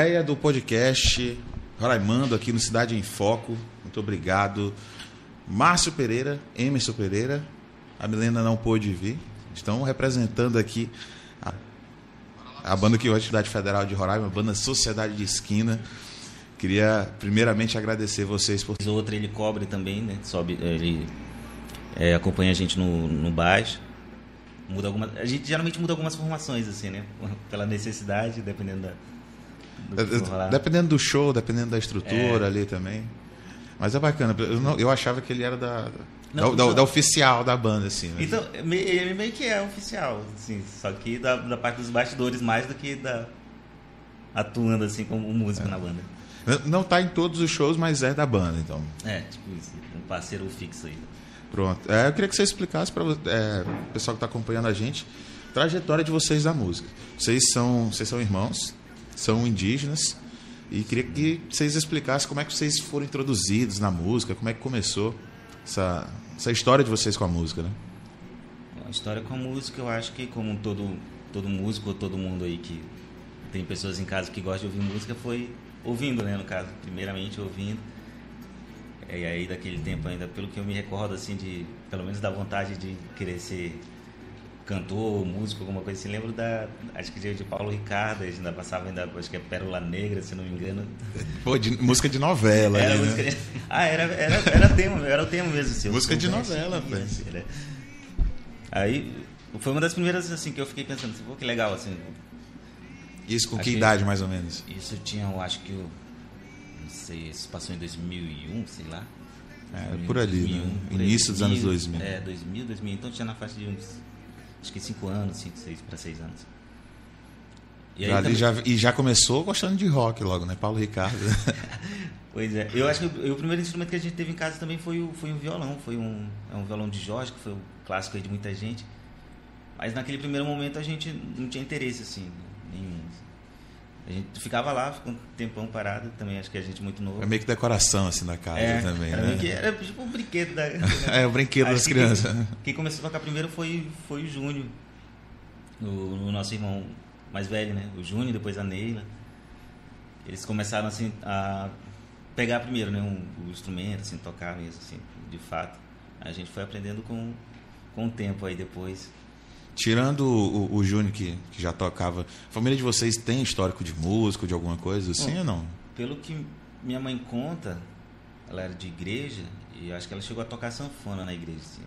Ideia do podcast Roraimando aqui no Cidade em Foco. Muito obrigado. Márcio Pereira, Emerson Pereira. A Milena não pôde vir. Estão representando aqui a, a banda que hoje é a Cidade Federal de Roraima, a banda Sociedade de Esquina. Queria primeiramente agradecer vocês por. Outra ele cobre também, né? Sobe, ele é, acompanha a gente no, no baixo. Muda algumas, a gente geralmente muda algumas formações assim, né? Pela necessidade, dependendo da dependendo do show, dependendo da estrutura é. ali também. Mas é bacana. Eu, não, eu achava que ele era da não, da, da, da, oficial da banda, assim. Mas... Então, ele meio que é oficial, assim, só que da, da parte dos bastidores mais do que da atuando assim como músico é. na banda. Não está em todos os shows, mas é da banda, então. É, tipo isso, um parceiro fixo aí. Pronto. É, eu queria que você explicasse para é, o pessoal que está acompanhando a gente a trajetória de vocês da música. Vocês são, vocês são irmãos, são indígenas, e queria que vocês explicassem como é que vocês foram introduzidos na música, como é que começou essa, essa história de vocês com a música, né? A história com a música, eu acho que como todo, todo músico, todo mundo aí que tem pessoas em casa que gostam de ouvir música, foi ouvindo, né, no caso, primeiramente ouvindo. E aí daquele tempo ainda, pelo que eu me recordo, assim, de pelo menos da vontade de querer ser cantor, músico, alguma coisa assim. Lembro da, acho que de, Paulo Ricardo, a gente ainda passava ainda, acho que é Pérola Negra, se não me engano. Pô, de, música de novela. Era ali, música né? de, ah, era, era, era, tema, era o tema mesmo. Assim, música de novela, velho. Né? Aí, foi uma das primeiras, assim, que eu fiquei pensando, assim, pô, que legal, assim. Isso com que idade, mais ou menos? Isso tinha, eu acho que, eu, não sei, isso passou em 2001, sei lá. É, por ali, 2001, né? Início dos anos 2000. É, 2000, 2000. Então tinha na faixa de uns acho que cinco anos, cinco, seis para seis anos. E, já, também... já, e já começou gostando de rock logo, né? Paulo Ricardo. pois é. Eu acho que o, o, primeiro instrumento que a gente teve em casa também foi o, foi um violão. Foi um, é um violão de Jorge, que foi o clássico de muita gente. Mas naquele primeiro momento a gente não tinha interesse, assim, nenhum. A gente ficava lá, ficou um tempão parado também, acho que a gente muito novo. É meio que decoração assim na casa é, também, era né? Que, era tipo um brinquedo da. é, o brinquedo acho das que crianças. Quem, quem, começou a tocar primeiro foi, foi o Júnior, o, o, nosso irmão mais velho, né? O Júnior, depois a Neila. Eles começaram assim a pegar primeiro, né? Um, o instrumento, assim, tocar mesmo, assim, de fato. A gente foi aprendendo com, com o tempo aí depois. Tirando o, o Júnior, que, que já tocava, a família de vocês tem histórico de músico, de alguma coisa assim Bom, ou não? Pelo que minha mãe conta, ela era de igreja e acho que ela chegou a tocar sanfona na igreja, assim,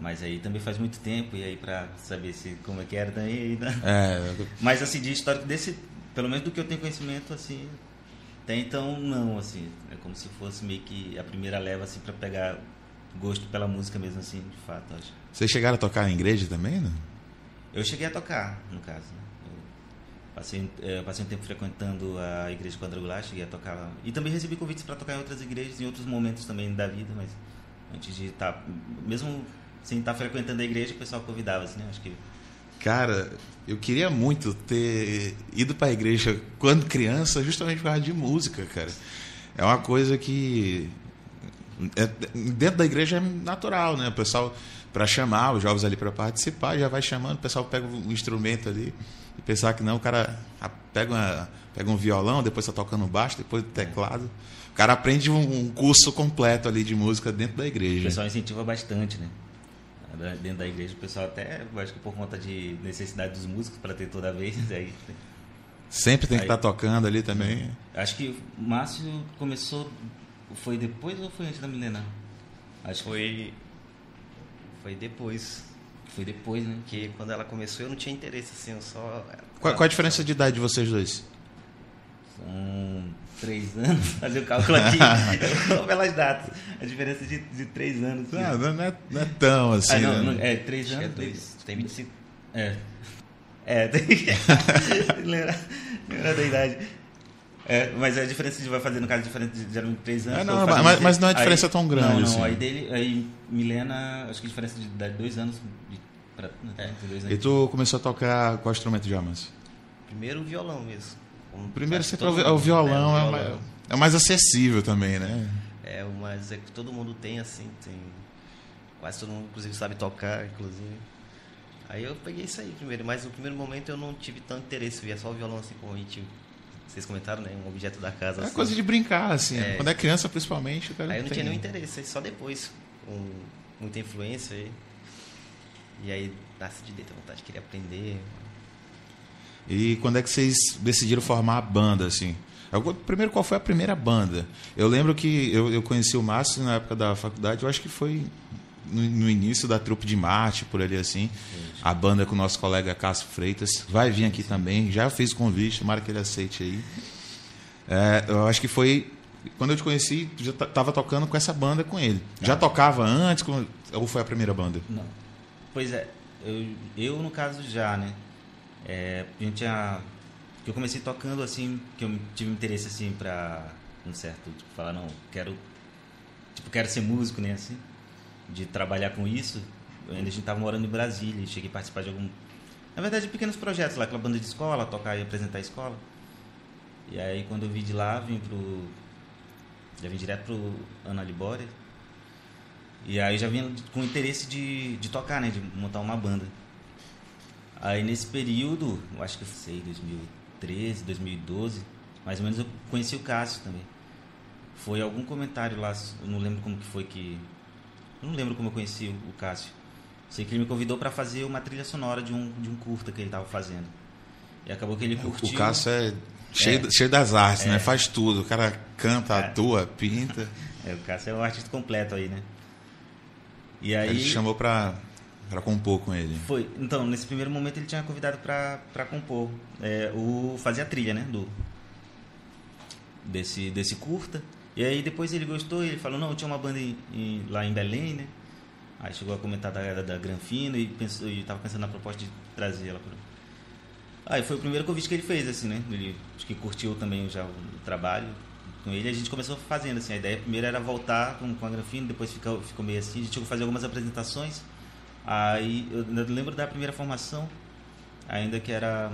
mas aí também faz muito tempo e aí para saber se como é que era também né? é. mas assim de histórico desse pelo menos do que eu tenho conhecimento assim até então não assim é como se fosse meio que a primeira leva assim para pegar gosto pela música mesmo assim de fato acho vocês chegaram a tocar em igreja também, né? Eu cheguei a tocar, no caso. Né? Eu passei, é, eu passei um tempo frequentando a igreja quadrangular, cheguei a tocar lá. E também recebi convites para tocar em outras igrejas, em outros momentos também da vida, mas antes de estar... Tá, mesmo sem estar tá frequentando a igreja, o pessoal convidava, assim, né? Acho que... Cara, eu queria muito ter ido para a igreja quando criança, justamente por causa de música, cara. É uma coisa que dentro da igreja é natural, né? O pessoal para chamar os jovens ali para participar, já vai chamando, o pessoal pega um instrumento ali e pensar que não, o cara pega, uma, pega um violão, depois está tocando baixo, depois teclado. O cara aprende um, um, curso completo ali de música dentro da igreja. O pessoal incentiva bastante, né? Dentro da igreja, o pessoal até, acho que por conta de necessidade dos músicos para ter toda vez, aí Sempre tem que estar tá tocando ali também. Acho que o Márcio começou. Foi depois ou foi antes da Milena? Acho que foi foi depois. Foi depois, né? Que quando ela começou eu não tinha interesse, assim, eu só. Qual, qual a diferença de idade de vocês dois? São três anos, fazer o cálculo aqui, pelas datas. A diferença de, de três anos. Assim. Não, não, é, não é tão assim. Ah, não, né? não, é, três Acho é anos. É dois, tem 25. É. É, tem que lembrar, lembrar da idade. É, mas a diferença de vai fazer, no caso, diferente de geralmente três anos. É, não, mas, mas, não é diferença aí, tão grande. Não, não. Assim. Aí dele, aí Milena, acho que a diferença de, de dois anos. De, pra, é, dois anos. E tu começou a tocar qual instrumento de Amas? Primeiro o violão mesmo. Como Primeiro sempre o, o violão, é, o violão. É, mais acessível também, né? É, mas é que todo mundo tem, assim, tem. Quase todo mundo, inclusive, sabe tocar, inclusive. Aí eu peguei isso aí primeiro, mas no primeiro momento eu não tive tanto interesse, via só o violão assim como a gente. Vocês comentaram, né? Um objeto da casa. É assim. coisa de brincar, assim. É. Quando é criança, principalmente, o cara Aí eu não tem- tinha nenhum interesse, aí só depois, com muita influência aí. E aí nasce de dentro a vontade de querer aprender. E quando é que vocês decidiram formar a banda, assim? Eu- Primeiro, qual foi a primeira banda? Eu lembro que eu, eu conheci o Márcio na época da faculdade, eu acho que foi no, no início da trupe de Marte, por ali assim. A banda com o nosso colega Cássio Freitas. Vai vir aqui também, já fez o convite, tomara que ele aceite aí. É, eu acho que foi. Quando eu te conheci, já estava tocando com essa banda com ele. Já tocava antes? com- ou foi a primeira banda? Não. Pois é, eu, eu no caso já, né? É, a gente tinha. Eu comecei tocando assim, que eu tive interesse assim pra um certo, tipo, falar, não, quero. Tipo, quero ser músico, né? Assim, de trabalhar com isso. Ainda a gente tava morando em Brasília e cheguei a participar de algum. Na verdade, pequenos projetos lá, aquela banda de escola, tocar e apresentar a escola. E aí quando eu vim de lá, vim pro. Já vim direto pro Ana Libória. E aí já vinha com interesse de, de tocar, né? De montar uma banda. Aí nesse período, eu acho que eu sei, 2013, 2012, mais ou menos eu conheci o Cássio também. Foi algum comentário lá, eu não lembro como que foi que. Eu não lembro como eu conheci o, Cássio. Sei que ele me convidou para fazer uma trilha sonora de um, de um curta que ele tava fazendo. E acabou que ele curtiu. O Cássio é cheio, É. cheio das artes, É. né? Faz tudo. O cara canta, É. atua, pinta. É, o Cássio é um artista completo aí, né? E Aí ele chamou pra, pra compor com ele. Foi. Então, nesse primeiro momento ele tinha convidado pra, pra compor. É, o, fazer a trilha, né? Do, desse, desse curta. E aí depois ele gostou e ele falou, não, tinha uma banda em- em- lá em Belém, né? Aí chegou a comentar da, da Granfino e pensou, e tava pensando na proposta de trazer ela pro. Aí foi o primeiro convite que ele fez, assim, né? Ele acho que curtiu também já o, trabalho com ele. A gente começou fazendo, assim, a ideia primeiro era voltar com, com a Granfino, depois ficou, ficou meio assim. A gente chegou a fazer algumas apresentações. Aí eu lembro da primeira formação, ainda que era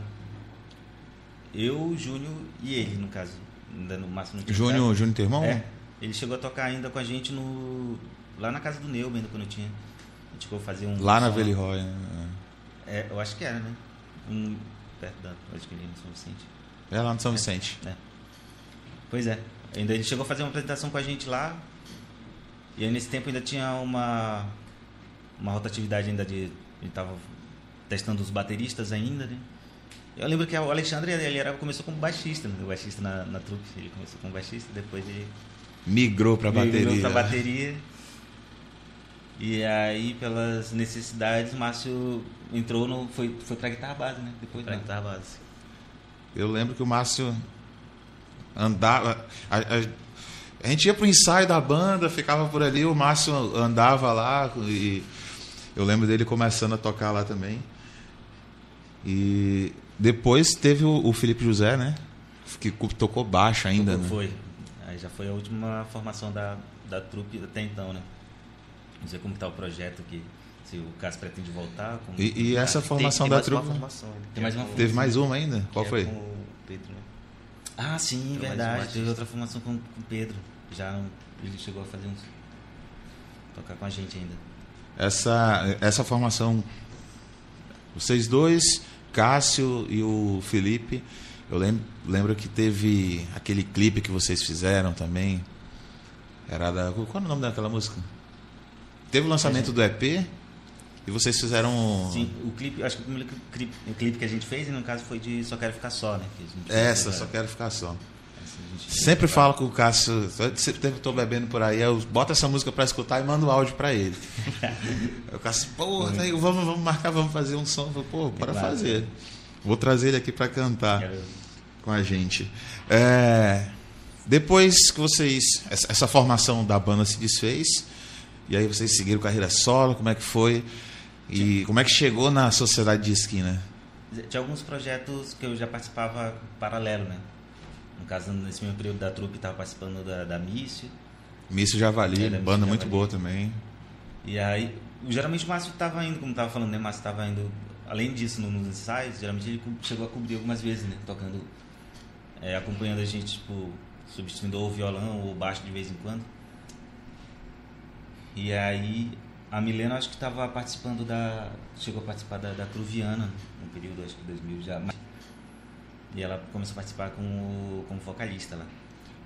eu, o Júnior e ele, no caso. Ainda no máximo não Júnior, Júnior teu irmão? é, ele chegou a tocar ainda com a gente no lá na casa do Neuber, ainda quando eu tinha. A gente a fazer um. Lá na Veli Roy. né? É, eu acho que era, né? Um, perto da. Acho que ali no São Vicente. É lá no São Vicente. É. Pois é. Ainda ele chegou a fazer uma apresentação com a gente lá. E aí nesse tempo ainda tinha uma uma rotatividade ainda de a gente tava testando os bateristas ainda, né? Eu lembro que o Alexandre ele era, começou como baixista, né? o baixista na, na trupe, ele começou como baixista, depois ele Migrou pra migrou bateria. pra bateria. E aí pelas necessidades, o Márcio entrou no foi foi pra guitarra base, né? Depois Pra né? guitarra base. Eu lembro que o Márcio andava. A, a- a gente ia pro ensaio da banda, ficava por ali, o Márcio andava lá e eu lembro dele começando a tocar lá também. E depois teve o, o Felipe José, né? Que tocou baixo ainda, né? Foi. Aí já foi a última formação da, da trupe até então, né? Não sei como está o projeto aqui. Se o Cássio pretende voltar. Como... E, e essa Acho que formação tem, da tem mais trupe. Uma formação, ainda, Tem que mais uma- com- Teve mais uma ainda? Qual que é foi? Com o Pedro, né? Ah, sim, verdade. Teve outra formação com com o Pedro. Já ele chegou a fazer uns. tocar com a gente ainda. Essa, essa formação, vocês dois, Cássio e o Felipe, eu lembro, lembro que teve aquele clipe que vocês fizeram também. Era da. Qual era o nome daquela música? Teve o lançamento do EP e vocês fizeram. Sim, o clipe, acho que o primeiro clipe, o clipe que a gente fez, no caso, foi de Só Quero Ficar Só, né? Essa, só quero ficar só. Sempre falo com o Cássio, sempre tô bebendo por aí, eu boto essa música pra escutar e mando o áudio pra ele. O Cássio, pô, tá aí, vamos, vamos marcar, vamos fazer um som. Eu falo, pô, bora Claro. fazer. Vou trazer ele aqui pra cantar Quero- com a gente. É, depois que vocês. Essa, essa formação da banda se desfez, e aí vocês seguiram carreira solo, como é que foi? E como é que chegou na sociedade de esquina? Tinha alguns projetos que eu já participava paralelo, né? No caso, nesse mesmo período da trupe, estava participando da, da Mício. Mício Javali, É, banda muito boa também. E aí, geralmente o Márcio estava indo, como estava falando, né? O Márcio estava indo, além disso, no- nos ensaios, geralmente ele chegou a cobrir algumas vezes, né? Tocando, é, acompanhando a gente, tipo, substituindo ou o violão ou o baixo de vez em quando. E aí, A Milena acho que estava participando da. Chegou a participar da, da Cruviana, no período, acho que 2000 já. E ela começou a participar como, como vocalista lá.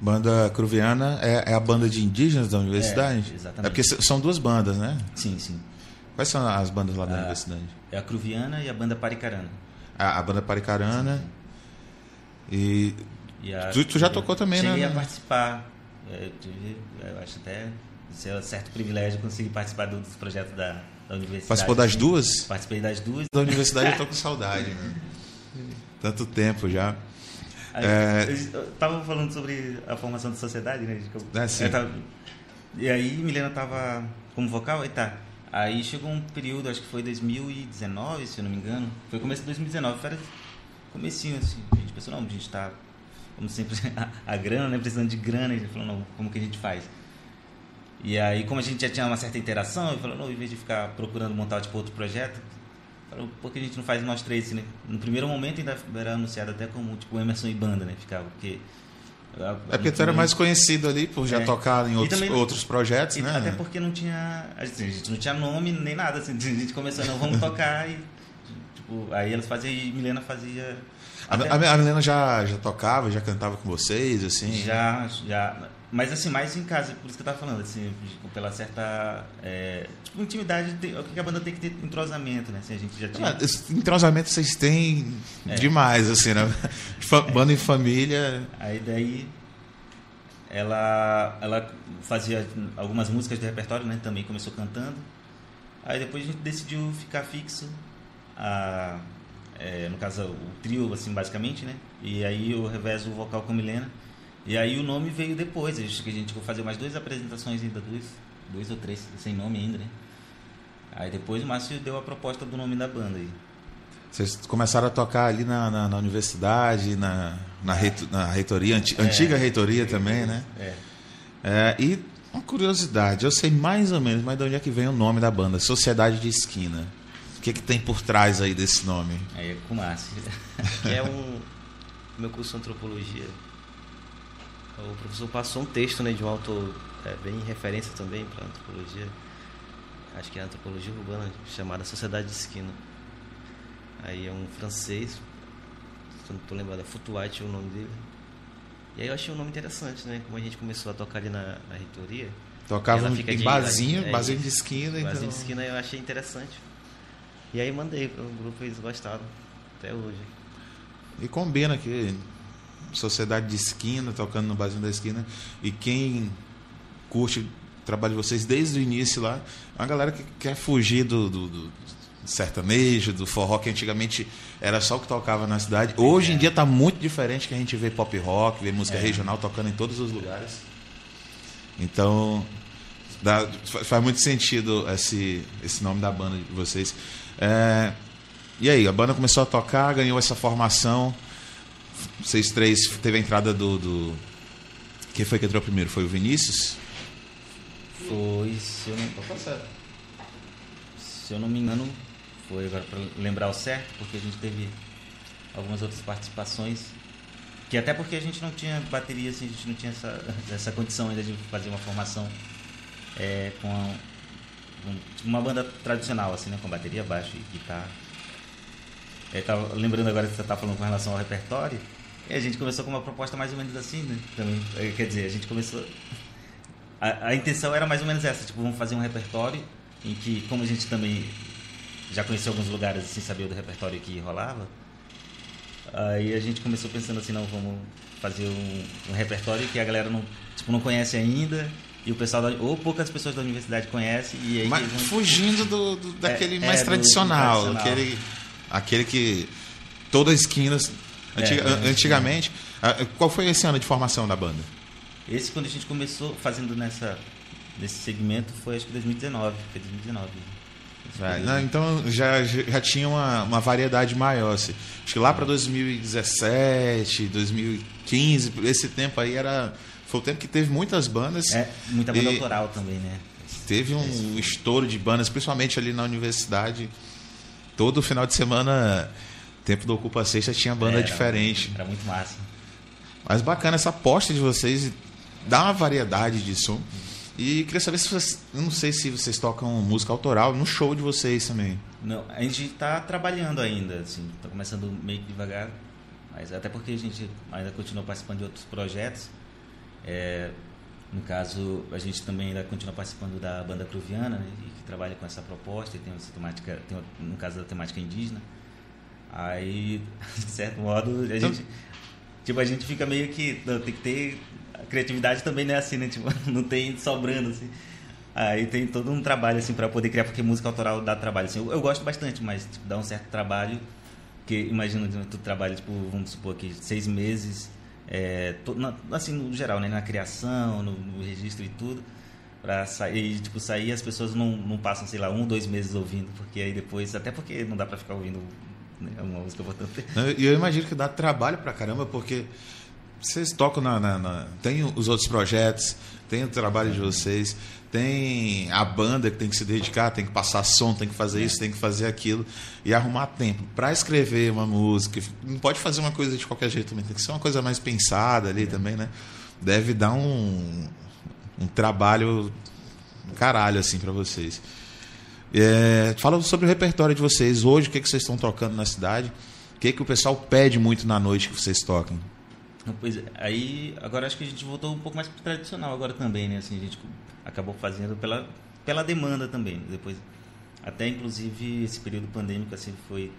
Banda Cruviana é, é a banda de indígenas da universidade? É, exatamente. É porque são duas bandas, né? Sim, sim. Quais são as bandas lá da Ah, universidade? É a Cruviana e a banda Paricarana. A, a banda Paricarana. E E a- Tu- tu já tocou também, né? Cheguei a participar. Eu, tive, eu acho até é um certo privilégio conseguir participar do- dos projetos da, da universidade. participou das duas? Participei das duas. Da universidade eu tô com saudade, né? Tanto tempo já. Aí, É. Eu tava falando sobre a formação da sociedade, né? eu- É, sim. tava- e aí Milena tava como vocal, e tá. Aí chegou um período, acho que foi 2019, se eu não me engano. Foi começo de 2019, foi comecinho assim. A gente pensou, não, a gente tá, como sempre, a, a grana, né? Precisando de grana. E a gente falou, não, como que a gente faz? E aí, como a gente já tinha uma certa interação, eu falei, não, em vez de ficar procurando montar tipo, outro projeto, falou, por que a gente não faz nós três? Assim, né? No primeiro momento ainda era anunciado até como tipo Emerson e banda, né? Ficava, porque. É porque tu era mais conhecido ali por já É. tocar em outros, outros projetos, né? Até porque não tinha. assim, a gente não tinha nome nem nada, assim. A gente começou, não, vamos tocar e. Tipo, aí elas faziam e Milena fazia. A, a, a Milena já, já tocava, já cantava com vocês, assim? Já, já. Mas assim, mais em casa, por isso que eu tava falando, assim, tipo, pela certa. é, tipo, intimidade, o que a banda tem que ter entrosamento, né? Assim, a gente já tinha. Ah, entrosamento vocês têm É. demais, assim, né? Fa- Banda em família. Aí daí ela, ela fazia algumas músicas do repertório, né? Também começou cantando. Aí depois a gente decidiu ficar fixo, a, é, no caso o trio, assim, basicamente, né? E aí eu revezo o vocal com a Milena. E aí o nome veio depois, acho que a gente vai fazer mais duas apresentações ainda, dois, dois ou três, sem nome ainda, né? Aí depois o Márcio deu a proposta do nome da banda aí. Vocês começaram a tocar ali na, na, na universidade, na, na, reito- na reitoria, anti- antiga reitoria também, né? É. É, e uma curiosidade, eu sei mais ou menos, mas de onde é que vem o nome da banda? Sociedade de Esquina. O que, que tem por trás aí desse nome? Aí é com o Márcio. que é um meu curso de antropologia. O professor passou um texto né, de um autor é, bem referência também para antropologia. Acho que é antropologia urbana, chamada Sociedade de Esquina. Aí é um francês, não estou lembrado, é Futuati o nome dele. E aí eu achei um nome interessante, né? Como a gente começou a tocar ali na, na reitoria. Fica em de- barzinho, é, barzinho de esquina. Barzinho então... de esquina eu achei interessante. E aí mandei para o grupo e eles gostaram até hoje. E combina aqui, sociedade de esquina, tocando no barzinho da esquina. E quem curte o trabalho de vocês desde o início lá, é uma galera que quer fugir do, do- do sertanejo, do forró, que antigamente era só o que tocava na cidade. Hoje em dia está muito diferente que a gente vê pop rock, vê música É. regional tocando em todos os lugares. Então, dá- fa- faz muito sentido esse, esse nome da banda de vocês. É, e aí, a banda começou a tocar, ganhou essa formação. Vocês três, teve a entrada do. do... Quem foi que entrou primeiro? Foi o Vinícius? Foi, se eu não, se eu não me engano, foi agora para lembrar o certo, porque a gente teve algumas outras participações. Que até porque a gente não tinha bateria, assim, a gente não tinha essa, essa condição ainda de fazer uma formação é, com, a- uma banda tradicional, assim, né? Com bateria, baixo e guitarra. Eu tava lembrando agora que você tá falando com relação ao repertório. E a gente começou com uma proposta mais ou menos assim, né? Também, eh, quer dizer, a gente começou a, a intenção era mais ou menos essa, tipo, vamos fazer um repertório em que, como a gente também já conheceu alguns lugares sem saber do repertório que rolava, aí a gente começou pensando assim, não, vamos fazer um, um repertório que a galera não, tipo, não conhece ainda e o pessoal da, ou poucas pessoas da universidade conhecem e aí Mas vão- fugindo do, do- daquele É, mais é, do- tradicional, do tradicional. Aquele, aquele que. Toda esquina. Antiga- É, é, antigamente. ah, Qual foi esse ano de formação da banda? Esse quando a gente começou fazendo nessa nesse segmento foi acho que 2019, foi 2019. Esse É, período. não, então já, já tinha uma, uma variedade maior. Assim. Acho que lá para 2017, 2015, por esse tempo aí era. Foi o tempo que teve muitas bandas. É, muita banda E- autoral também, né? Teve um estouro de bandas, principalmente ali na universidade. Todo final de semana, tempo do Ocupa Sexta, tinha banda Era- diferente. Era muito massa. Mas bacana essa aposta de vocês, dá uma variedade de som. E queria saber se vocês. Não sei se vocês tocam música autoral no show de vocês também. Não, a gente está trabalhando ainda, assim, está começando meio que devagar, mas até porque a gente ainda continua participando de outros projetos. É, no caso, a gente também ainda continua participando da banda Cruviana, né, que trabalha com essa proposta e tem essa temática, tem, no caso da temática indígena. Aí, de certo modo, a então, gente, tipo, a gente fica meio que não, tem que ter a criatividade também não é assim, né? Tipo, não tem sobrando assim. Aí tem todo um trabalho assim para poder criar, porque música autoral dá trabalho assim. Eu, eu gosto bastante, mas tipo, dá um certo trabalho que imagina tu trabalha tipo, vamos supor aqui seis meses é, to, na, assim no geral, né, na criação, no, no registro e tudo para sair, tipo, sair as pessoas não, não passam, sei lá, um, dois meses ouvindo, porque aí depois, até porque não dá para ficar ouvindo né, uma música tempo. E eu imagino que dá trabalho pra caramba, porque vocês tocam na, na, na, Tem os outros projetos, tem o trabalho de vocês, tem a banda que tem que se dedicar, tem que passar som, tem que fazer isso, tem que fazer aquilo. E arrumar tempo para escrever uma música. Não pode fazer uma coisa de qualquer jeito também, tem que ser uma coisa mais pensada ali também, né? Deve dar um, um trabalho caralho assim para vocês. É, fala sobre o repertório de vocês hoje, o que, que vocês estão tocando na cidade, o que, que o pessoal pede muito na noite que vocês tocam. Pois é, aí agora acho que a gente voltou um pouco mais pro tradicional agora também, né? Assim, a gente acabou fazendo pela, pela demanda também. Depois, até inclusive esse período pandêmico assim foi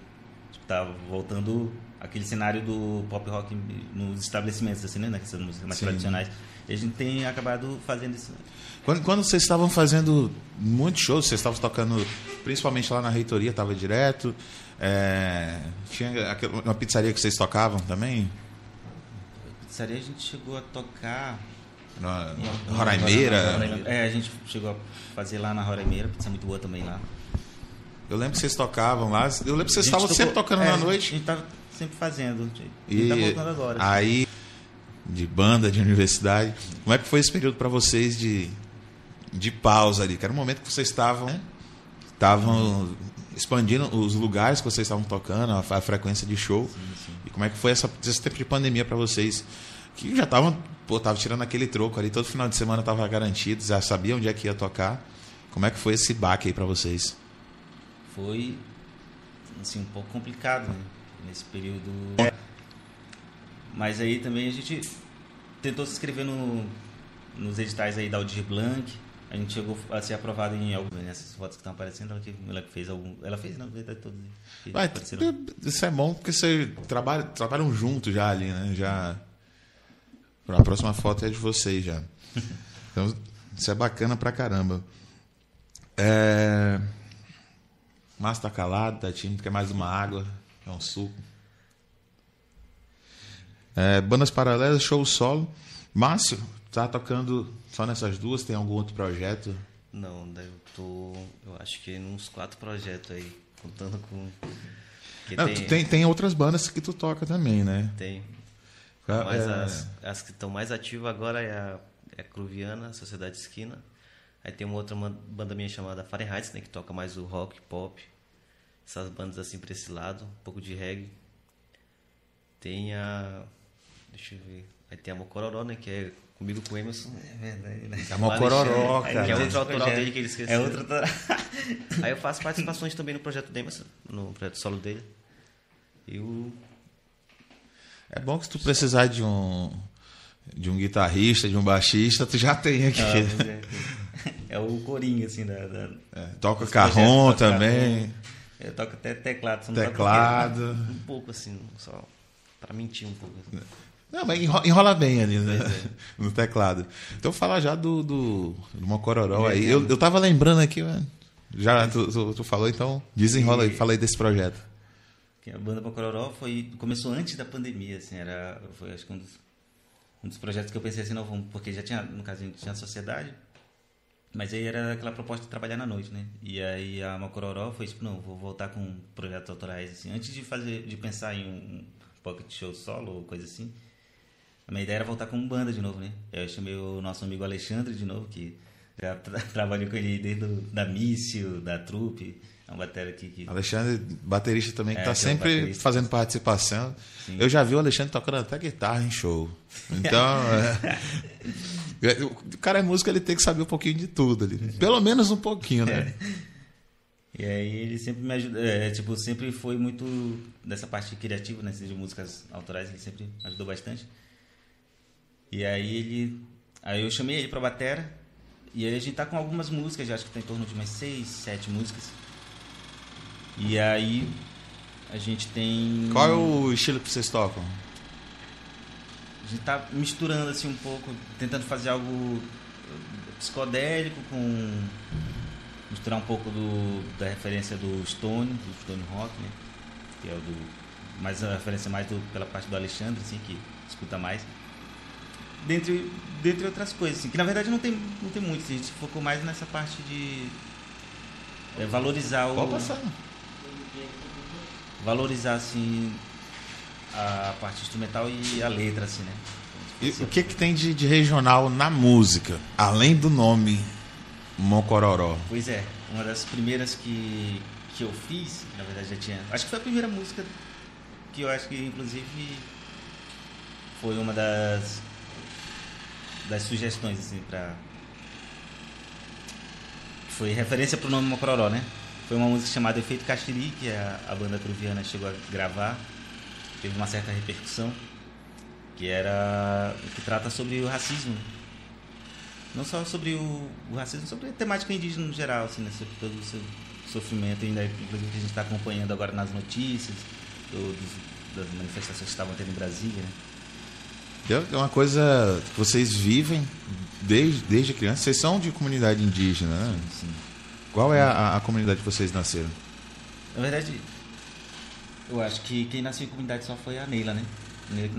tipo, tá voltando aquele cenário do pop rock nos estabelecimentos assim, né? Nessas músicas mais Sim. tradicionais. A gente tem acabado fazendo isso. Quando, quando vocês estavam fazendo muitos shows, vocês estavam tocando, principalmente lá na reitoria, estava direto. É, tinha uma pizzaria que vocês tocavam também? pizzaria a gente chegou a tocar. Na, na Roraimeira? É, a gente chegou a fazer lá na Roraimeira, pizza muito boa também lá. Eu lembro que vocês tocavam lá. Eu lembro que vocês estavam sempre tocando é, na noite. A gente estava sempre fazendo. E tá voltando agora. Aí, de banda, de universidade, como é que foi esse período para vocês de, de pausa ali? Que era o momento que vocês estavam. Estavam expandindo os lugares que vocês estavam tocando, a, a frequência de show. Sim, sim. E como é que foi essa, esse tempo de pandemia para vocês? Que já estavam, pô, tava tirando aquele troco ali, todo final de semana tava garantido, já sabia onde é que ia tocar. Como é que foi esse baque aí para vocês? Foi assim um pouco complicado, né? Nesse período. Mas aí também a gente tentou se inscrever no, nos editais aí da Aldir Blanc, a gente chegou a ser aprovado em algumas nessas fotos que estão aparecendo. Ela que, ela fez algum. Ela fez, na verdade, todas. Vai, isso é bom porque você trabalha, trabalham juntos já ali, né? Já. A próxima foto é de vocês já. Então, isso é bacana pra caramba. É... Márcio tá calado, tá tímido, quer mais uma água, é um suco. É, bandas paralelas, show solo. Márcio, tá tocando só nessas duas? Tem algum outro projeto? Não, eu tô. Eu acho que uns quatro projetos aí, contando com. Não, tem... tem... tem outras bandas que tu toca também, né? Tem. Mas é... as, as que estão mais ativas agora é a, é a Cruviana, Sociedade Esquina. Aí tem uma outra banda minha chamada Fahrenheit, né, que toca mais o rock, pop. Essas bandas assim pra esse lado, um pouco de reggae. Tem a. Deixa eu ver. Aí tem a Mocororó, né, que é Comigo com o Emerson. É verdade, né? É uma cororó, cara. Que é outro autoral dele que ele esqueceu. É outro Aí eu faço participações também no projeto do Emerson, no projeto solo dele. E o... É bom que se tu precisar de um de um guitarrista, de um baixista, tu já tem aqui. Ah, é, é, o corinho, assim, da. da é, toca carrom também. Eu toco até teclado. Teclado. Um pouco, assim, só para mentir um pouco. Assim. Não, mas enrola bem ali né? É. no teclado. Então fala já do, do, do Mocororó aí. Eu, eu tava lembrando aqui, mano. Já tu, tu, tu, falou, então desenrola aí, fala aí desse projeto. A banda Mocororó foi, começou antes da pandemia, assim, era, foi acho que um dos, um dos projetos que eu pensei assim, não, vamos, porque já tinha, no caso, a gente tinha sociedade, mas aí era aquela proposta de trabalhar na noite, né? E aí a Mocororó foi tipo, não, vou voltar com projetos autorais, assim, antes de fazer, de pensar em um pocket show solo ou coisa assim, a minha ideia era voltar com banda de novo, né? Eu chamei o nosso amigo Alexandre de novo, que Já tra trabalhei com ele desde do, da Mício, da Trupe. É uma bateria aqui que. Alexandre, baterista também, que É, está que é sempre baterista. fazendo participação. Sim. Eu já vi o Alexandre tocando até guitarra em show. Então, é, o cara é músico, ele tem que saber um pouquinho de tudo ali. né? Pelo menos um pouquinho, né? E aí ele sempre me ajuda, é, tipo, sempre foi muito dessa parte criativa, né, de músicas autorais, ele sempre ajudou bastante. E aí ele, aí eu chamei ele pra batera, e aí a gente tá com algumas músicas, já acho que tá em torno de umas seis, sete músicas. E aí a gente tem Qual é o estilo que vocês tocam? a gente tá misturando assim um pouco, tentando fazer algo psicodélico com misturar um pouco do, da referência do Stone, do Stone Rock, né? Que é o do mais a referência mais do, pela parte do Alexandre, assim, que escuta mais. Dentre, dentre outras coisas, assim, que na verdade não tem, não tem muito, a gente focou mais nessa parte de é, valorizar o Pode passar. valorizar assim a parte instrumental e a letra assim, né? E o que, que tem de, de regional na música, além do nome Mocororó? Pois é, uma das primeiras que, que eu fiz, na verdade já tinha. Acho que foi a primeira música que eu acho que inclusive foi uma das das sugestões assim para foi referência pro nome Mocororó, né? Foi uma música chamada Efeito Castiri, que a, a banda truviana chegou a gravar, teve uma certa repercussão, que era que trata sobre o racismo. Não só sobre o, o racismo, sobre a temática indígena no geral, assim, né? sobre todo o seu sofrimento, ainda, inclusive que a gente está acompanhando agora nas notícias do- dos- das manifestações que estavam tendo em Brasília. Né? É uma coisa que vocês vivem desde, desde criança. Vocês são de comunidade indígena, né? Assim, Qual é a, a comunidade que vocês nasceram? na verdade, eu acho que quem nasceu em comunidade só foi a Neila, né?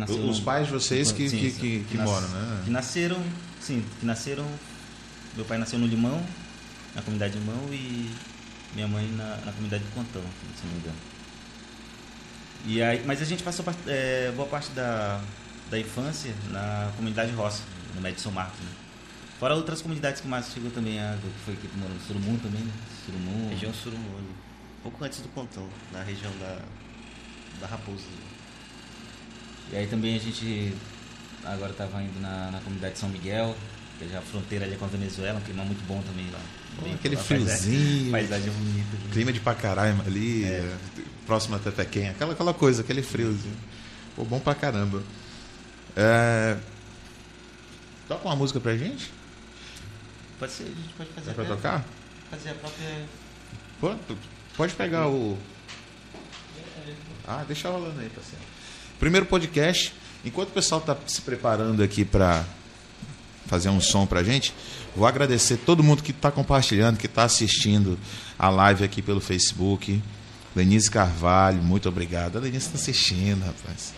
Que Os pais de vocês que, Sim, que, sim. que, que nas- moram, né? Que nasceram, sim, que nasceram. Meu pai nasceu no Limão, na comunidade de Limão, e minha mãe na, na comunidade de Pontão, se não me engano. E aí, mas a gente passou é, boa parte da, da infância na comunidade Roça, no Médio São Marcos. Né? Fora outras comunidades que mais chegou também, a que foi aqui morando no Surumum também, né? Surumum. Região Surumone. Pouco antes do Pontão, na região da, da Raposa. E aí também a gente agora estava indo na, na comunidade de São Miguel, que é já a fronteira ali com a Venezuela, um clima muito bom também lá. Bem- aquele paisagem- friozinho. Paisagem bonita. né? Clima de Pacaraima ali, É. é, próximo a Tepequém, aquela, aquela coisa, aquele friozinho. Pô, bom pra caramba. É... Toca uma música pra gente? Pode ser, a gente pode fazer Dá pra tocar? Fazer a própria. Pô, pode pegar o. Ah, deixa rolando aí, parceiro. Primeiro podcast. Enquanto o pessoal tá se preparando aqui pra fazer um som pra gente, vou agradecer todo mundo que tá compartilhando, que tá assistindo a live aqui pelo Facebook. Denise Carvalho, muito obrigado. A Denise tá assistindo, rapaz.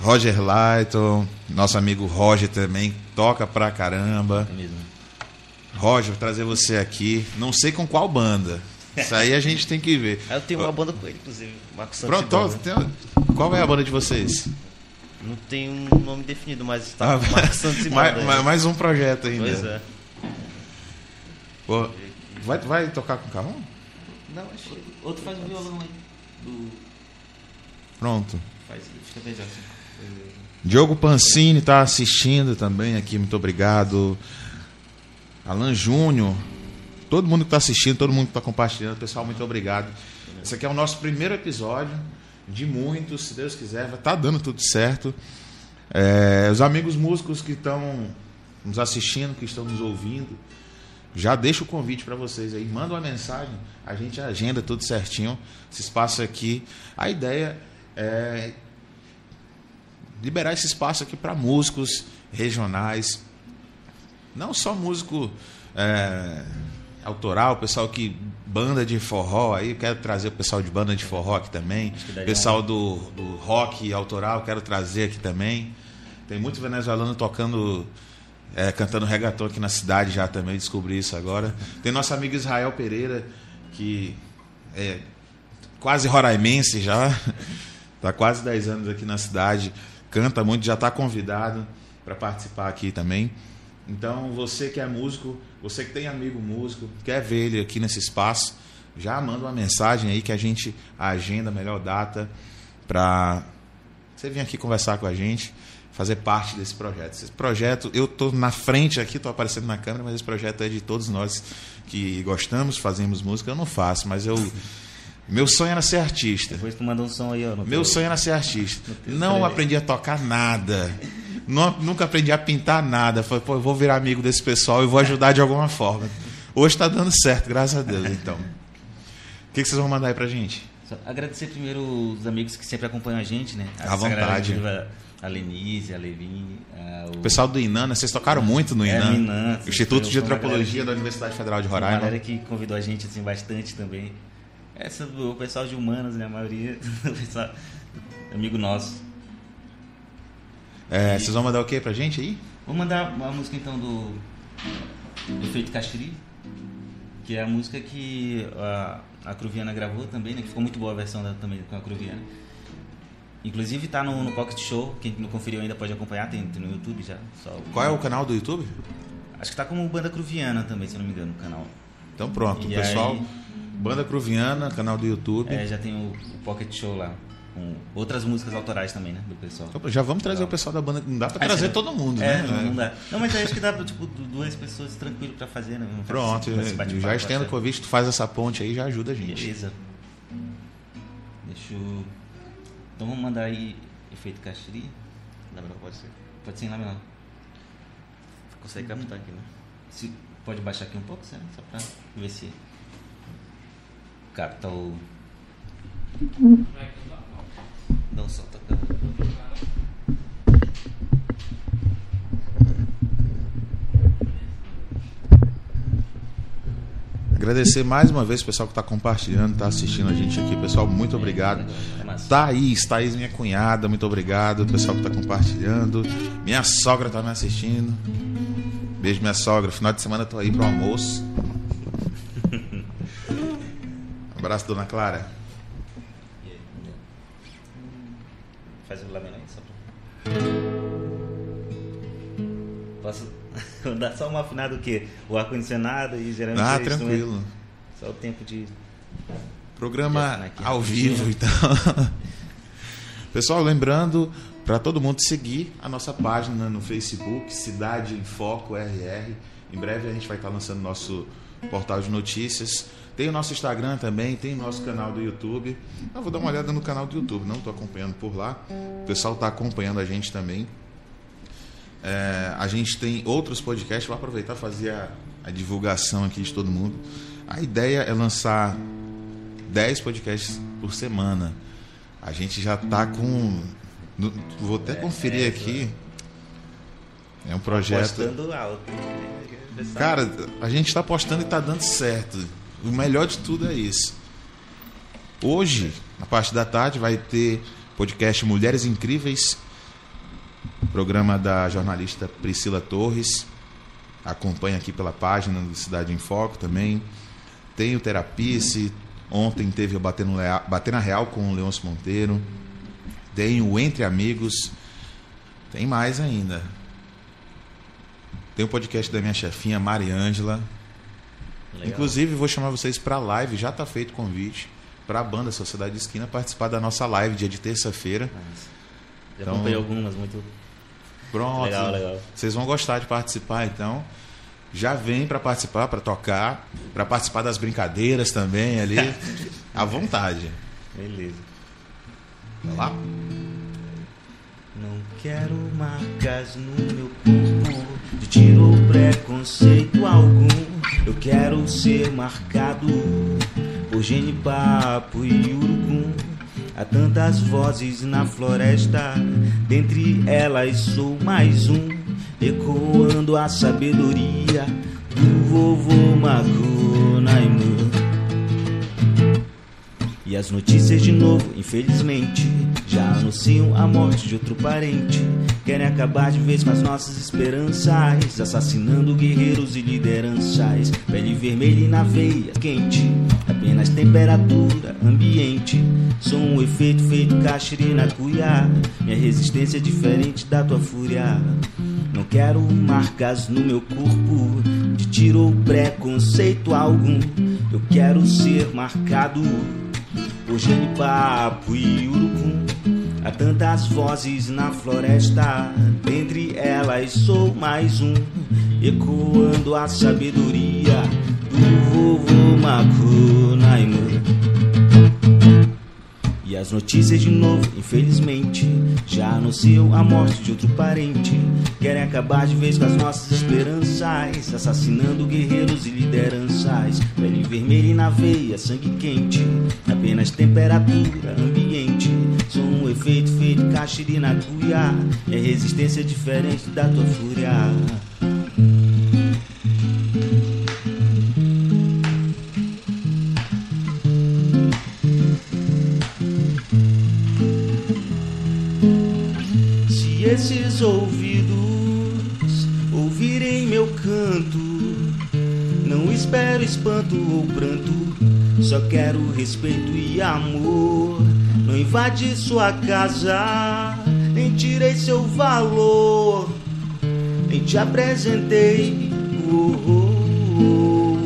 Roger Lighton, nosso amigo Roger também, toca pra caramba. É mesmo. Roger, vou trazer você aqui. Não sei com qual banda. Isso aí a gente tem que ver. Aí eu tenho uma banda com ele, inclusive, Marcos Santos. Pronto, ó, tem- qual é a banda de vocês? Não tem um nome definido, mas tá Ah, Marcos Santos e mais, banda, mais- né? mais um projeto ainda. Pois é. Pô, vai, vai tocar com o carrão? Não, acho que. Outro faz um violão aí. Do... Pronto. Faz. Fica bem já assim. Diogo Pancini está assistindo também aqui, muito obrigado. Alan Júnior, todo mundo que está assistindo, todo mundo que está compartilhando, pessoal, muito obrigado. Esse aqui é o nosso primeiro episódio de muitos, se Deus quiser, vai tá dando tudo certo. É, os amigos músicos que estão nos assistindo, que estão nos ouvindo, já deixa o convite para vocês aí, manda uma mensagem, a gente agenda tudo certinho, esse espaço aqui. A ideia é liberar esse espaço aqui para músicos regionais, não só músico é, autoral, pessoal que banda de forró aí, quero trazer o pessoal de banda de forró aqui também, pessoal do, do rock autoral, quero trazer aqui também. Tem muito venezuelano tocando, é, cantando reggaeton aqui na cidade já também, descobri isso agora. Tem nosso amigo Israel Pereira, que é quase roraimense já, está quase 10 anos aqui na cidade, canta muito, já está convidado para participar aqui também. Então, você que é músico, você que tem amigo músico, quer ver ele aqui nesse espaço, já manda uma mensagem aí que a gente agenda a melhor data para você vir aqui conversar com a gente, fazer parte desse projeto. Esse projeto, eu estou na frente aqui, estou aparecendo na câmera, mas esse projeto é de todos nós que gostamos, fazemos música. Eu não faço, mas eu. Meu sonho era ser artista. Depois tu manda um som aí, ó. Meu sonho era ser artista. Não aprendi a tocar nada. Não, nunca aprendi a pintar nada. Falei, pô, eu vou virar amigo desse pessoal e vou ajudar de alguma forma. Hoje está dando certo, graças a Deus, então. O que, que vocês vão mandar aí pra gente? Só agradecer primeiro os amigos que sempre acompanham a gente, né? À vontade. A Lenise, a Levine. A, o... o pessoal do INAN, né? vocês tocaram muito no INAN. É, INAN Instituto de Antropologia da Universidade Federal de Roraima. A galera que convidou a gente assim, bastante também. Essa, o pessoal de humanas, né? A maioria. O pessoal, amigo nosso. É, e... Vocês vão mandar o que pra gente aí? Vou mandar uma música então do Efeito Castri, que é a música que a, a Cruviana gravou também, né? Que ficou muito boa a versão da, também com a Cruviana. Inclusive tá no, no Pocket Show, quem não conferiu ainda pode acompanhar, tem, tem no YouTube já. Qual é o canal do YouTube? Acho que tá como Banda Cruviana também, se não me engano, o canal. Então pronto, e pessoal, aí, Banda Cruviana, canal do YouTube. É, já tem o, o Pocket Show lá com outras músicas autorais também, né? Do pessoal. Então, já vamos trazer Legal. o pessoal da banda. Não dá pra trazer todo mundo, é, né? Não, não dá. Não, mas acho que dá tipo duas pessoas tranquilo pra fazer, né? Pronto, já estendo o convite, tu faz essa ponte aí já ajuda a gente. Beleza. Deixa eu. Então vamos mandar aí efeito Castri. Lá menor pode ser. Pode ser em Lá menor. Consegue captar aqui, né? Se, pode baixar aqui um pouco, Só pra ver se capta o. Não solta a Agradecer mais uma vez o pessoal que está compartilhando, está assistindo a gente aqui. Pessoal, muito obrigado. Thaís, Thaís, minha cunhada, muito obrigado. O pessoal que está compartilhando. Minha sogra está me assistindo. Beijo, minha sogra. Final de semana estou aí para o almoço. Abraço, dona Clara. Faz o laminado só pra... Posso dar só uma afinada o quê? O ar-condicionado e geralmente... Ah, tranquilo. Só o tempo de... Programa de ao vivo, então. Pessoal, lembrando para todo mundo seguir a nossa página no Facebook, Cidade em Foco RR. Em breve a gente vai estar lançando nosso portal de notícias. Tem o nosso Instagram também, tem o nosso canal do YouTube. Eu vou dar uma olhada no canal do YouTube, não estou acompanhando por lá. O pessoal está acompanhando a gente também. É, a gente tem outros podcasts, vou aproveitar e fazer a, a, divulgação aqui de todo mundo. A ideia é lançar 10 podcasts por semana. A gente já está com. No, vou até conferir é, aqui. É um projeto. alto. Cara, a gente está postando e está dando certo. O melhor de tudo é isso. Hoje, na parte da tarde, vai ter podcast Mulheres Incríveis, programa da jornalista Priscila Torres. Acompanha aqui pela página do Cidade em Foco também. Tem o Terapice. Ontem teve o Bater, no Leal, Bater na Real com o Leôncio Monteiro. Tem o Entre Amigos. Tem mais ainda. Tem o podcast da minha chefinha, Mariângela. Legal. Inclusive, vou chamar vocês para a live, já está feito o convite para a banda Sociedade de Esquina participar da nossa live dia de terça-feira. Já então, acompanhei algumas, muito. Pronto. Legal, legal. Vocês vão gostar de participar, então. Já vem para participar, para tocar, para participar das brincadeiras também ali. à vontade. Beleza. Vai lá. Não quero marcas no meu corpo de tiro preconceito algum. Eu quero ser marcado por genipapo e urucum. Há tantas vozes na floresta, dentre elas sou mais um, ecoando a sabedoria do vovô Maconaimu. E as notícias de novo, infelizmente, já anunciam a morte de outro parente. Querem acabar de vez com as nossas esperanças, assassinando guerreiros e lideranças. Pele vermelha e na veia quente, apenas temperatura ambiente. Sou um efeito feito caxiri na cuiá. Minha resistência é diferente da tua fúria. Não quero marcas no meu corpo de tiro ou preconceito algum. Eu quero ser marcado por genipapo e urucum. Há tantas vozes na floresta, dentre elas sou mais um, ecoando a sabedoria do vovô Macunaíma. E as notícias de novo, infelizmente, já anunciam a morte de outro parente. Querem acabar de vez com as nossas esperanças, assassinando guerreiros e lideranças. Pele vermelha e na veia, sangue quente, apenas temperatura ambiente. Sou um efeito feito caxiri na cuia, é resistência diferente da tua fúria. esses ouvidos ouvirem meu canto. Não espero espanto ou pranto, só quero respeito e amor. Não invade sua casa, nem tirei seu valor, nem te apresentei. Oh, oh,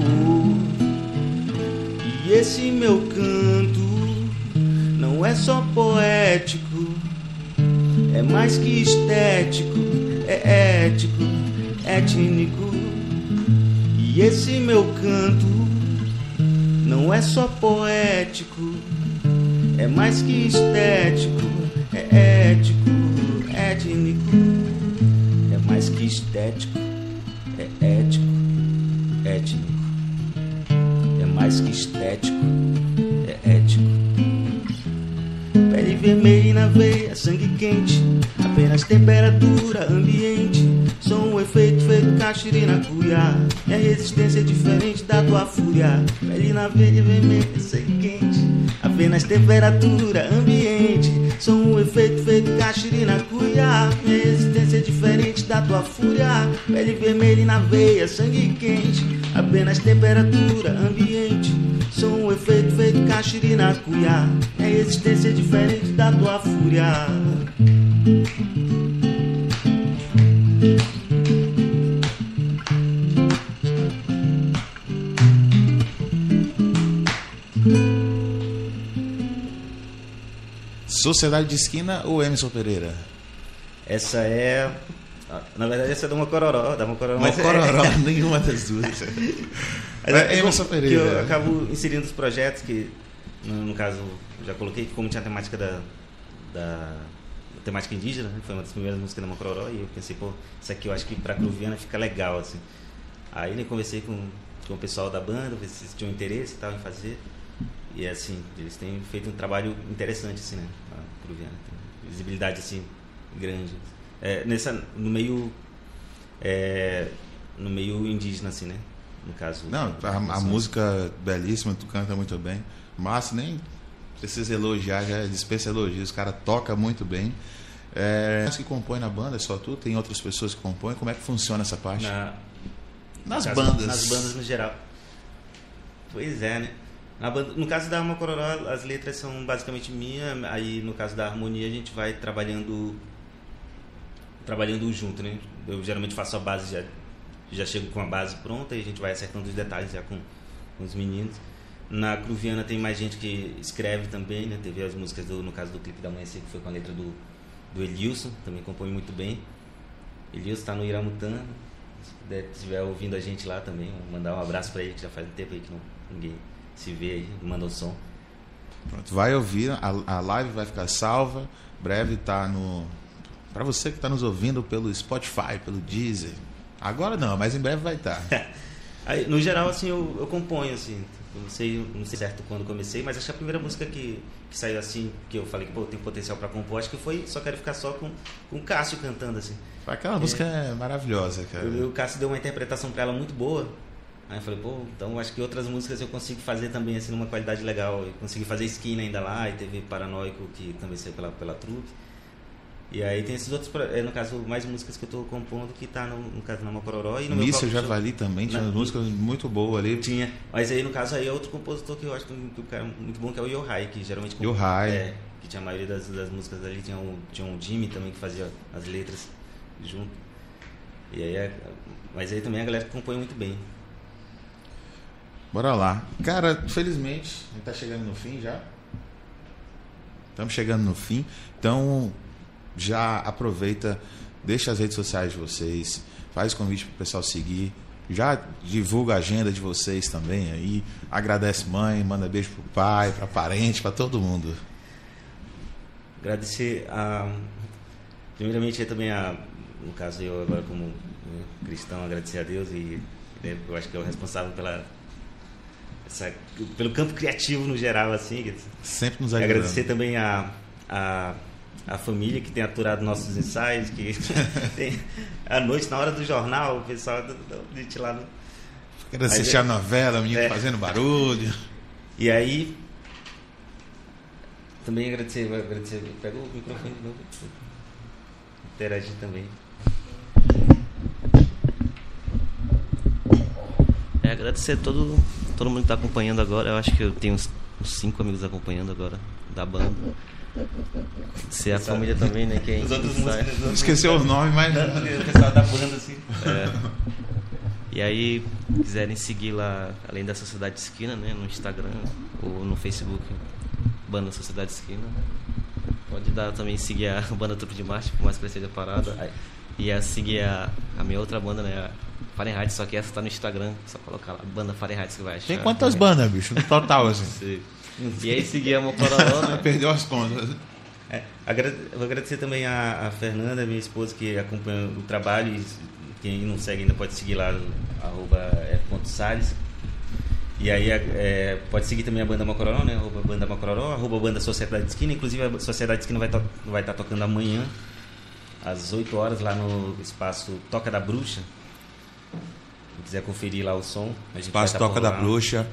e esse meu canto não é só poético é mais que estético, é ético, étnico. E esse meu canto não é só poético, mais que estético, é ético, étnico. É mais que estético, é ético, étnico. É mais que estético, é ético Pele vermelha na veia, sangue quente. Apenas temperatura ambiente. Sou um efeito feito caxiri na cuia. Minha resistência é diferente da tua fúria. Pele na veia, vermelha, sangue quente. Apenas temperatura ambiente. Sou um efeito feito caxiri na cuia. Minha resistência é diferente da tua fúria. Pele vermelha na veia, sangue quente. Apenas temperatura ambiente. Sou um efeito feito caxiri na cuia. É existência diferente da tua fúria. Sociedade de Esquina ou Emerson Pereira? Essa é. Na verdade, essa é da uma cororó. Da uma cororó, uma cororó, é... nenhuma das duas. Mas é, Emerson Pereira. eu acabo inserindo os projetos que, no, no, caso, já coloquei, como tinha a temática da, da temática indígena, né? foi uma das primeiras músicas da Mocororó, e eu pensei, pô, isso aqui eu acho que pra Cruviana fica legal, assim. Aí né, conversei com, com o pessoal da banda, ver se tinham interesse e tal em fazer. E assim, eles têm feito um trabalho interessante, assim, né? A Cruviana. Tem visibilidade, assim, grande. É, nessa, no meio... É, no meio indígena, assim, né? no caso. Não, a, a música belíssima, tu canta muito bem. Márcio nem precisa elogiar, já dispensa elogios, o cara toca muito bem. É, que compõe na banda, é só tu? Tem outras pessoas que compõem? Como é que funciona essa parte? Na, nas caso, bandas. Nas bandas no geral. Pois é, né? Banda, no caso da Alma Cororó, as letras são basicamente minha, aí no caso da harmonia a gente vai trabalhando trabalhando junto, né? Eu geralmente faço a base já já chego com a base pronta e a gente vai acertando os detalhes já com, com os meninos. Na Cruviana tem mais gente que escreve também, né? Teve as músicas, do, no caso do clipe da Amanhecer, que foi com a letra do, do Elilson, também compõe muito bem. Elilson está no Iramutã, se estiver ouvindo a gente lá também, mandar um abraço para ele, que já faz um tempo aí que não, ninguém se vê aí, manda o som. Pronto, vai ouvir, a, a live vai ficar salva, breve tá no... Para você que está nos ouvindo pelo Spotify, pelo Deezer, Agora não, mas em breve vai estar. Aí, no geral, assim, eu, eu componho, assim. não sei, não sei certo quando comecei, mas acho que a primeira música que, que saiu assim, que eu falei que pô, tem potencial para compor, acho que foi Só Quero Ficar Só com, com o Cássio cantando, assim. Aquela é, música é maravilhosa, cara. O, o Cássio deu uma interpretação para ela muito boa. Aí eu falei, pô, então acho que outras músicas eu consigo fazer também, assim, numa qualidade legal. Eu consegui fazer Esquina ainda lá, e teve Paranoico, que também saiu pela, pela trupe. E aí tem esses outros, é, no caso, mais músicas que eu estou compondo que tá no, no caso na Mocororó e no Míssil meu Javali também, tinha na, músicas muito boas ali. Tinha, mas aí no caso aí é outro compositor que eu acho que o cara muito bom, que é o Yohai, que geralmente... Yohai. É, que tinha a maioria das, das músicas ali, tinha o, tinha o Jimmy também que fazia as letras junto. E aí, a- mas aí também a galera compõe muito bem. Bora lá. Cara, felizmente, a gente tá chegando no fim já. Estamos chegando no fim. Então, já aproveita, deixa as redes sociais de vocês, faz convite pro pessoal seguir. Já divulga a agenda de vocês também aí. Agradece mãe, manda beijo pro pai, pra parente, pra todo mundo. Agradecer a. Primeiramente, também a. No caso, eu agora, como né, cristão, agradecer a Deus e né, eu acho que é o responsável pela. Essa, pelo campo criativo no geral, assim. Sempre nos ajudando. agradecer também a, a, a família que tem aturado nossos ensaios, que à noite, na hora do jornal, o pessoal do, do, de lá no, Quero assistir a novela, menino É. fazendo barulho. E aí. Também agradecer, agradecer. Pega o microfone de novo. Interagir também. É, agradecer todo, todo mundo que está acompanhando agora. Eu acho que eu tenho uns, uns cinco amigos acompanhando agora da banda. Ser a família também, né? Que a Os gente outros músicos. os Esqueceu o músicos- nome, mas. O pessoal da banda assim. É. E aí, quiserem seguir lá, além da Sociedade Esquina, né? No Instagram ou no Facebook, Banda Sociedade Esquina. Pode dar também seguir a banda Trupe de Marte, por mais que ela seja parada. E a seguir a, a minha outra banda, né? A Fahrenheit, só que essa tá no Instagram. Só colocar lá, banda Fahrenheit que vai achar. Tem quantas bandas, bicho? No total, assim. Sim. E aí seguir a Mocoroló, né? Perdeu as contas. É, vou agradecer também a, a Fernanda, minha esposa, que acompanha o trabalho. E quem não segue ainda pode seguir lá, arroba f.salles. E aí é, pode seguir também a banda Mocororó, né? Arroba banda Mocororó, arroba banda Sociedade de Esquina. Inclusive a Sociedade de Esquina vai estar vai tá tocando amanhã, às 8 horas, lá no espaço Toca da Bruxa. Se quiser conferir lá o som. a gente vai Espaço tá Toca da. Bruxa.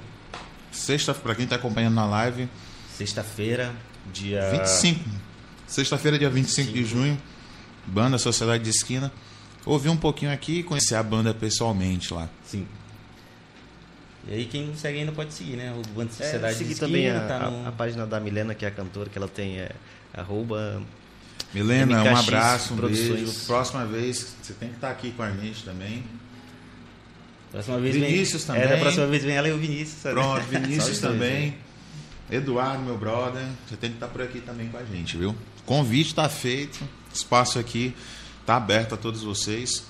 Sexta, pra quem tá acompanhando na live, Sexta-feira, dia 25. Sexta-feira, dia 25 de junho. Banda Sociedade de Esquina. Ouvi um pouquinho aqui e conhecer a banda pessoalmente lá. Sim. E aí quem não segue ainda pode seguir, né? O Bando É, Sociedade seguir de Esquina, também a, tá a- no... a página da Milena, que é a cantora, que ela tem é, arroba Milena, um MKX abraço, um Produções. beijo. Próxima vez, você tem que estar aqui com a gente também. Próxima vez Vinícius vem... também. É, da próxima vez vem ela e o Vinícius. Pronto, Vinícius também. né? Eduardo, meu brother. Você tem que estar por aqui também com a gente, viu? Convite está feito. Espaço aqui está aberto a todos vocês.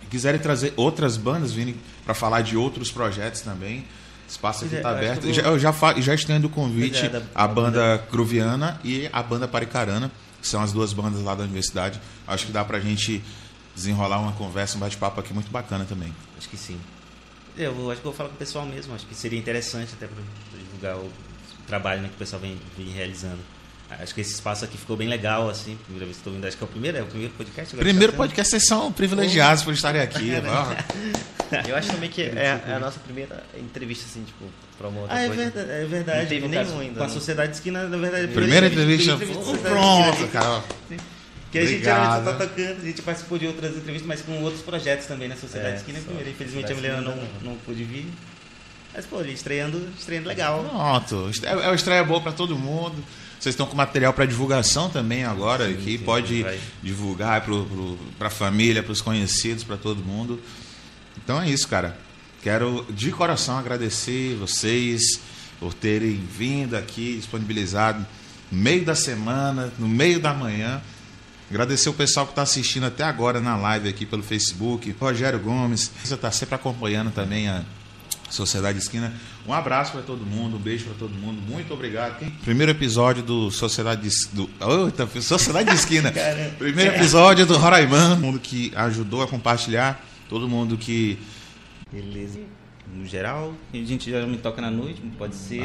Se quiserem trazer outras bandas, virem para falar de outros projetos também. Espaço aqui é, está eu acho aberto. eu Já, vou- eu já, fa- já estendo o convite é, da- à da banda Cruviana e à banda Paricarana, que são as duas bandas lá da universidade. Acho que dá para a gente desenrolar uma conversa, um bate-papo aqui muito bacana também. Acho que sim. Eu vou- acho que eu vou falar com o pessoal mesmo. Acho que seria interessante até para divulgar o trabalho né, que o pessoal vem, vem realizando. Acho que esse espaço aqui ficou bem legal, assim. Primeira vez que estou vindo. Acho que é o primeiro, é o primeiro podcast. Primeiro tá podcast, vocês são privilegiados por estarem aqui. ó. Eu acho também que é, é a nossa primeira entrevista, assim, tipo, pra uma outra Ah, é coisa. verdade, é verdade. Não teve nenhum caso, ainda, Com a né? Sociedade de Esquina, na verdade. Primeira entrevista. primeira Pô, Sociedade de Pronto, cara. Que a gente geralmente só tá Obrigado. tocando, a gente participou de outras entrevistas, mas com outros projetos também na Sociedade É, Esquina. só. Primeiro, infelizmente a Milena não, não pôde vir. Mas, pô, estreando, estreando legal. Pronto. É é uma estreia boa para todo mundo. Vocês estão com material para divulgação também agora Sim, aqui. sim, Pode vai. divulgar para a família, para os conhecidos, para todo mundo. Então é isso, cara. Quero de coração agradecer vocês por terem vindo aqui, disponibilizado no meio da semana, no meio da manhã. Agradecer o pessoal que está assistindo até agora na live aqui pelo Facebook. Rogério Gomes, você está sempre acompanhando também a Sociedade Esquina. Um abraço para todo mundo, um beijo para todo mundo. Muito obrigado. Primeiro episódio do Sociedade do Sociedade de Esquina. Primeiro episódio do Roraimã. Todo mundo que ajudou a compartilhar, todo mundo que Beleza. No geral, a gente geralmente toca na noite, pode ser.